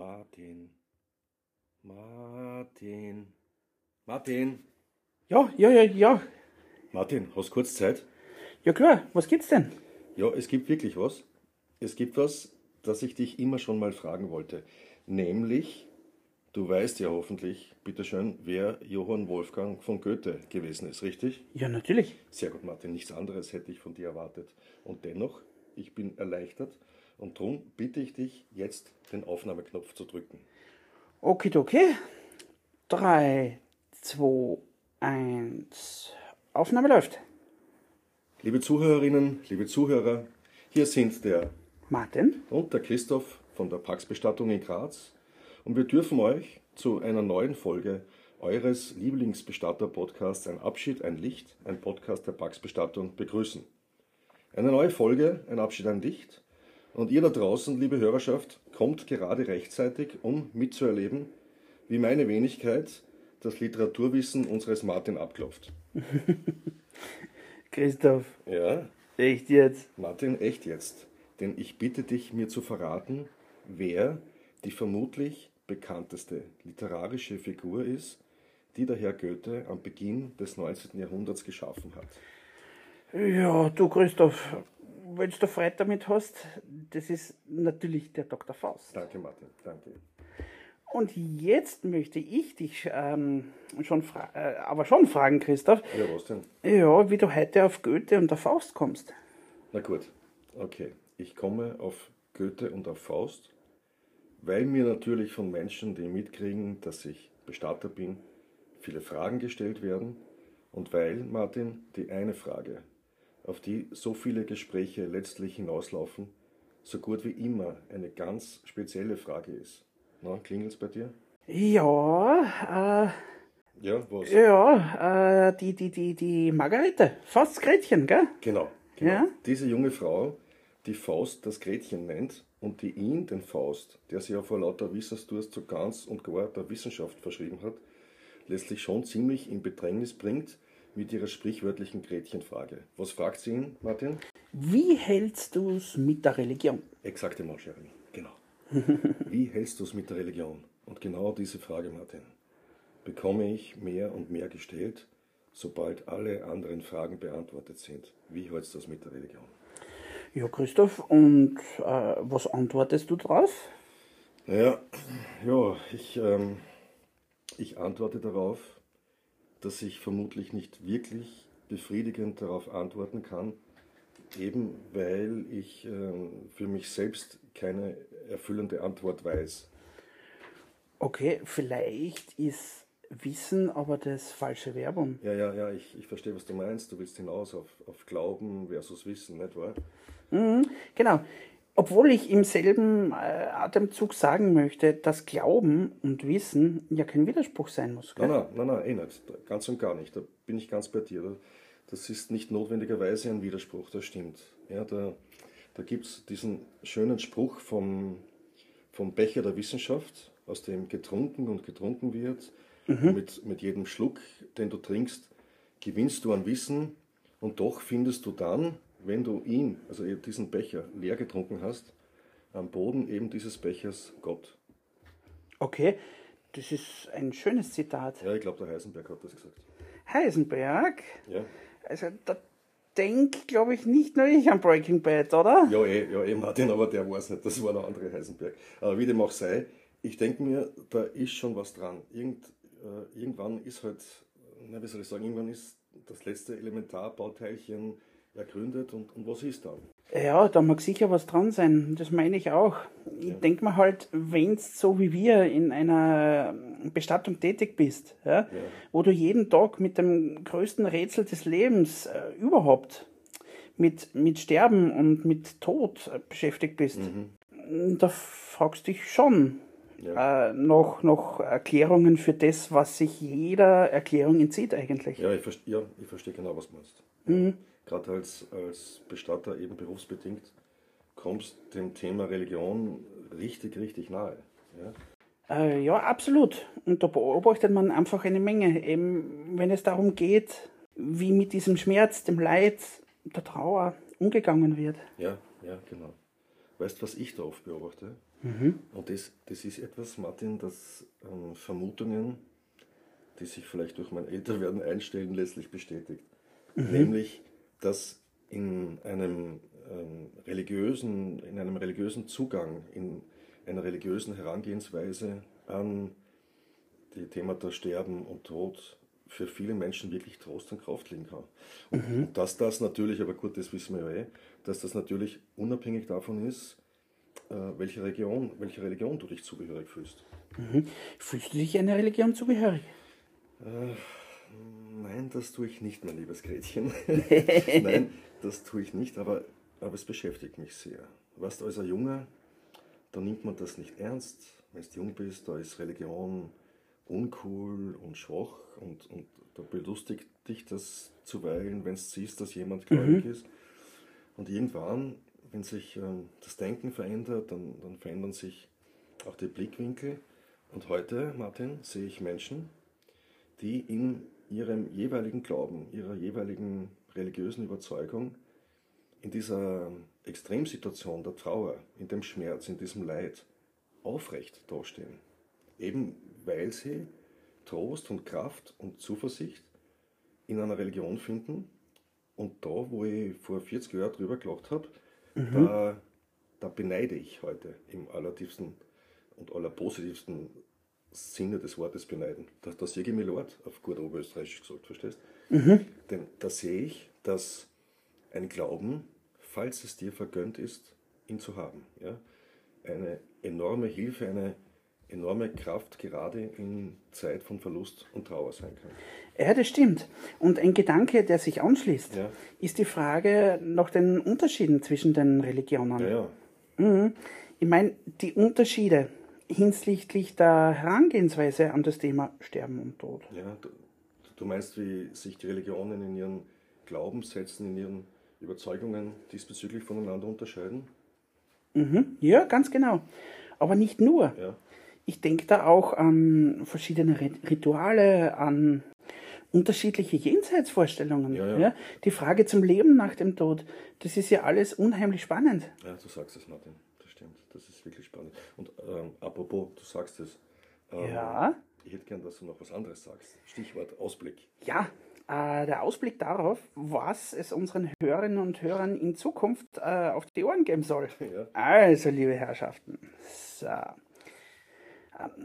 Martin. Martin. Martin. Ja, ja, ja, ja. Martin, hast kurz Zeit? Ja klar, was gibt's denn? Ja, es gibt wirklich was. Es gibt was, das ich dich immer schon mal fragen wollte. Nämlich, du weißt ja hoffentlich, bitteschön, wer Johann Wolfgang von Goethe gewesen ist, richtig? Ja, natürlich. Sehr gut, Martin. Nichts anderes hätte ich von dir erwartet. Und dennoch, ich bin erleichtert und darum bitte ich dich, jetzt den Aufnahmeknopf zu drücken. Okidoki. Drei, zwei, eins. Aufnahme läuft. Liebe Zuhörerinnen, liebe Zuhörer, hier sind der Martin? und der Christoph von der Pax Bestattung in Graz und wir dürfen euch zu einer neuen Folge eures Lieblingsbestatter-Podcasts Ein Abschied, ein Licht, ein Podcast der Pax Bestattung begrüßen. Eine neue Folge, ein Abschied, ein Licht. Und ihr da draußen, liebe Hörerschaft, kommt gerade rechtzeitig, um mitzuerleben, wie meine Wenigkeit das Literaturwissen unseres Martin abklopft. Christoph, Ja, echt jetzt? Martin, echt jetzt. Denn ich bitte dich, mir zu verraten, wer die vermutlich bekannteste literarische Figur ist, die der Herr Goethe am Beginn des 19. Jahrhunderts geschaffen hat. Ja, du Christoph, wenn du Freude damit hast, das ist natürlich der Dr. Faust. Danke, Martin, danke. Und jetzt möchte ich dich ähm, schon äh, aber schon fragen, Christoph, Ja, was denn? ja, wie du heute auf Goethe und der Faust kommst. Na gut, okay. Ich komme auf Goethe und auf Faust, weil mir natürlich von Menschen, die mitkriegen, dass ich Bestatter bin, viele Fragen gestellt werden und weil, Martin, die eine Frage, auf die so viele Gespräche letztlich hinauslaufen, so gut wie immer eine ganz spezielle Frage ist. Na, klingelt's bei dir? Ja, Ja, was? äh, ja, äh, die, die, die, die Margarete, Fausts Gretchen, gell? Genau, genau. Ja? Diese junge Frau, die Faust das Gretchen nennt und die ihn, den Faust, der sich ja vor lauter Wissensdurst zu ganz und gar der Wissenschaft verschrieben hat, letztlich schon ziemlich in Bedrängnis bringt mit ihrer sprichwörtlichen Gretchenfrage. Was fragt sie ihn, Martin? Wie hältst du's mit der Religion? Exakte Marscherin, genau. Wie hältst du es mit der Religion? Und genau diese Frage, Martin, bekomme ich mehr und mehr gestellt, sobald alle anderen Fragen beantwortet sind. Wie hältst du es mit der Religion? Ja, Christoph, und äh, was antwortest du drauf? Ja, ja ich, ähm, ich antworte darauf, dass ich vermutlich nicht wirklich befriedigend darauf antworten kann, eben weil ich ähm, für mich selbst keine erfüllende Antwort weiß. Okay, vielleicht ist Wissen aber das falsche Werbung. Ja, ja, ja, ich, ich verstehe, was du meinst. Du willst hinaus auf, auf Glauben versus Wissen, nicht wahr? Genau. Obwohl ich im selben äh, Atemzug sagen möchte, dass Glauben und Wissen ja kein Widerspruch sein muss. Gell? Nein, nein, nein, nein, eh nicht. Ganz und gar nicht. Da bin ich ganz bei dir. Das ist nicht notwendigerweise ein Widerspruch, das stimmt. Ja, da da gibt es diesen schönen Spruch vom, vom Becher der Wissenschaft, aus dem getrunken und getrunken wird. Mit, mit jedem Schluck, den du trinkst, gewinnst du an Wissen und doch findest du dann, wenn du ihn, also diesen Becher, leer getrunken hast, am Boden eben dieses Bechers Gott. Okay, das ist ein schönes Zitat. Ja, ich glaube, der Heisenberg hat das gesagt. Heisenberg, Ja. also da denk, glaube ich, nicht nur ich an Breaking Bad, oder? Ja, eh, ja, eh, Martin, aber der weiß nicht, das war der andere Heisenberg. Aber wie dem auch sei, ich denke mir, da ist schon was dran. Irgend, äh, irgendwann ist halt, na, wie soll ich sagen, irgendwann ist das letzte Elementarbauteilchen ergründet und, und was ist dann? Ja, da mag sicher was dran sein. Das meine ich auch. Ich denk mir halt, wenn's so wie wir in einer Bestattung tätig bist, ja, wo du jeden Tag mit dem größten Rätsel des Lebens äh, überhaupt mit, mit Sterben und mit Tod äh, beschäftigt bist, da fragst du dich schon äh, noch, noch Erklärungen für das, was sich jeder Erklärung entzieht eigentlich. Ja, ich, verste- ja, ich verstehe genau, was du meinst. Gerade als, als Bestatter eben berufsbedingt kommst dem Thema Religion richtig, richtig nahe. Ja? Äh, ja, absolut. Und da beobachtet man einfach eine Menge, eben wenn es darum geht, wie mit diesem Schmerz, dem Leid, der Trauer umgegangen wird. Ja, ja, genau. Weißt du, was ich da oft beobachte? Und das, das ist etwas, Martin, das ähm, Vermutungen, die sich vielleicht durch mein Älterwerden einstellen, letztlich bestätigt. Nämlich, dass in einem ähm, religiösen, in einem religiösen Zugang, in einer religiösen Herangehensweise an die Themata Sterben und Tod für viele Menschen wirklich Trost und Kraft liegen kann. Und dass das natürlich, aber gut, das wissen wir ja eh, dass das natürlich unabhängig davon ist, äh, welche Religion, welche Religion du dich zugehörig fühlst. Fühlst du dich einer Religion zugehörig? Nein, das tue ich nicht, mein liebes Gretchen. Nein, das tue ich nicht, aber, aber es beschäftigt mich sehr. Weißt du, als ein Junger, da nimmt man das nicht ernst. Wenn du jung bist, da ist Religion uncool und schwach und, und da belustigt dich das zuweilen, wenn du siehst, dass jemand gläubig ist. Und irgendwann, wenn sich ähm, das Denken verändert, dann, dann verändern sich auch die Blickwinkel. Und heute, Martin, sehe ich Menschen, die in ihrem jeweiligen Glauben, ihrer jeweiligen religiösen Überzeugung, in dieser Extremsituation der Trauer, in dem Schmerz, in diesem Leid aufrecht dastehen. Eben weil sie Trost und Kraft und Zuversicht in einer Religion finden. Und da, wo ich vor 40 Jahren drüber gelacht habe, da, da beneide ich heute im allertiefsten und allerpositivsten Sinne des Wortes beneiden. Da, da sehe ich mich Lord, auf gut Oberösterreichisch gesagt, verstehst? Denn da sehe ich, dass ein Glauben, falls es dir vergönnt ist, ihn zu haben, ja, eine enorme Hilfe, eine enorme Kraft gerade in Zeit von Verlust und Trauer sein kann. Ja, das stimmt. Und ein Gedanke, der sich anschließt, Ja. ist die Frage nach den Unterschieden zwischen den Religionen. Ja, ja. Ich meine, die Unterschiede hinsichtlich der Herangehensweise an das Thema Sterben und Tod. ja du, du meinst, wie sich die Religionen in ihren Glaubenssätzen, in ihren Überzeugungen diesbezüglich voneinander unterscheiden? Ja, ganz genau. Aber nicht nur. Ja. Ich denke da auch an verschiedene Rit- Rituale, an unterschiedliche Jenseitsvorstellungen. Ja, ja. Die Frage zum Leben nach dem Tod, das ist ja alles unheimlich spannend. Ja, du sagst es, Martin. Das ist wirklich spannend. Und ähm, apropos, du sagst es. Ähm, Ja. Ich hätte gern, dass du noch was anderes sagst. Stichwort Ausblick. Ja, äh, der Ausblick darauf, was es unseren Hörerinnen und Hörern in Zukunft äh, auf die Ohren geben soll. Ja. Also, liebe Herrschaften, so.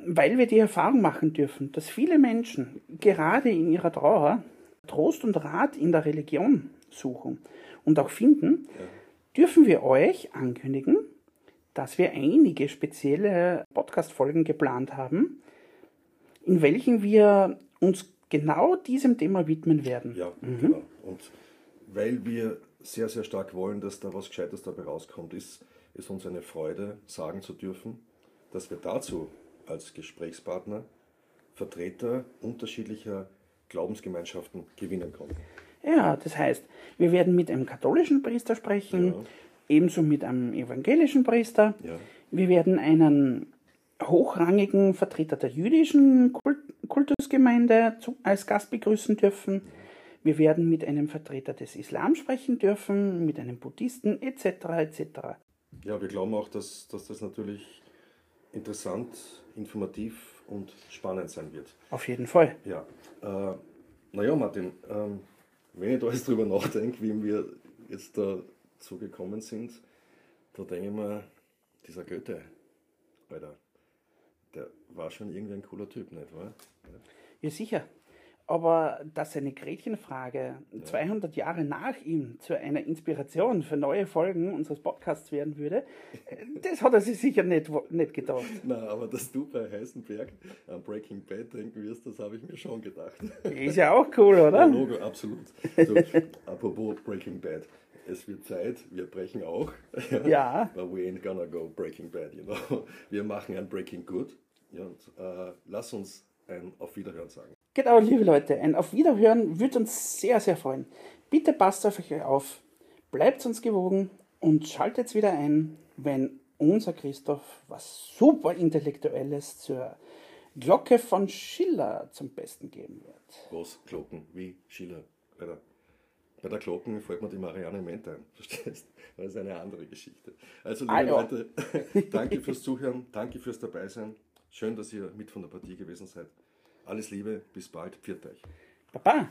Weil wir die Erfahrung machen dürfen, dass viele Menschen gerade in ihrer Trauer Trost und Rat in der Religion suchen und auch finden, dürfen wir euch ankündigen, dass wir einige spezielle Podcast-Folgen geplant haben, in welchen wir uns genau diesem Thema widmen werden. Ja, genau. Und weil wir sehr, sehr stark wollen, dass da was Gescheites dabei rauskommt, ist es uns eine Freude, sagen zu dürfen, dass wir dazu als Gesprächspartner Vertreter unterschiedlicher Glaubensgemeinschaften gewinnen konnten. Ja, das heißt, wir werden mit einem katholischen Priester sprechen, Ja. Ebenso mit einem evangelischen Priester. Ja. Wir werden einen hochrangigen Vertreter der jüdischen Kult Kultusgemeinde zu, als Gast begrüßen dürfen. Wir werden mit einem Vertreter des Islam sprechen dürfen, mit einem Buddhisten etc. etc. Ja, wir glauben auch, dass, dass das natürlich interessant, informativ und spannend sein wird. Auf jeden Fall. Ja, äh, naja, Martin, ähm, wenn ich da jetzt drüber nachdenke, wie wir jetzt dazu gekommen sind, da denke ich mir, dieser Goethe, Alter, der war schon irgendwie ein cooler Typ, nicht wahr? Ja, sicher. Aber dass eine Gretchenfrage 200 Jahre nach ihm zu einer Inspiration für neue Folgen unseres Podcasts werden würde, das hat er sich sicher nicht, nicht gedacht. Na, aber dass du bei Heisenberg an Breaking Bad denken wirst, das habe ich mir schon gedacht. Ist ja auch cool, Ja, oder? Logo, absolut. So, apropos Breaking Bad. Es wird Zeit, wir brechen auch. Ja. But we ain't gonna go Breaking Bad, you know. Wir machen ein Breaking Good. Ja, und äh, lass uns ein Auf Wiederhören sagen. Genau, liebe Leute, ein Auf Wiederhören würde uns sehr, sehr freuen. Bitte passt auf euch auf, bleibt uns gewogen und schaltet wieder ein, wenn unser Christoph was super Intellektuelles zur Glocke von Schiller zum Besten geben wird. Großglocken wie Schiller. Alter, Bei der Glocken fällt mir die Marianne Ment ein, verstehst? Das ist eine andere Geschichte. Also, liebe ja. Leute, danke fürs Zuhören, danke fürs Dabeisein. Schön, dass ihr mit von der Partie gewesen seid. Alles Liebe, bis bald, pfiat euch. Baba.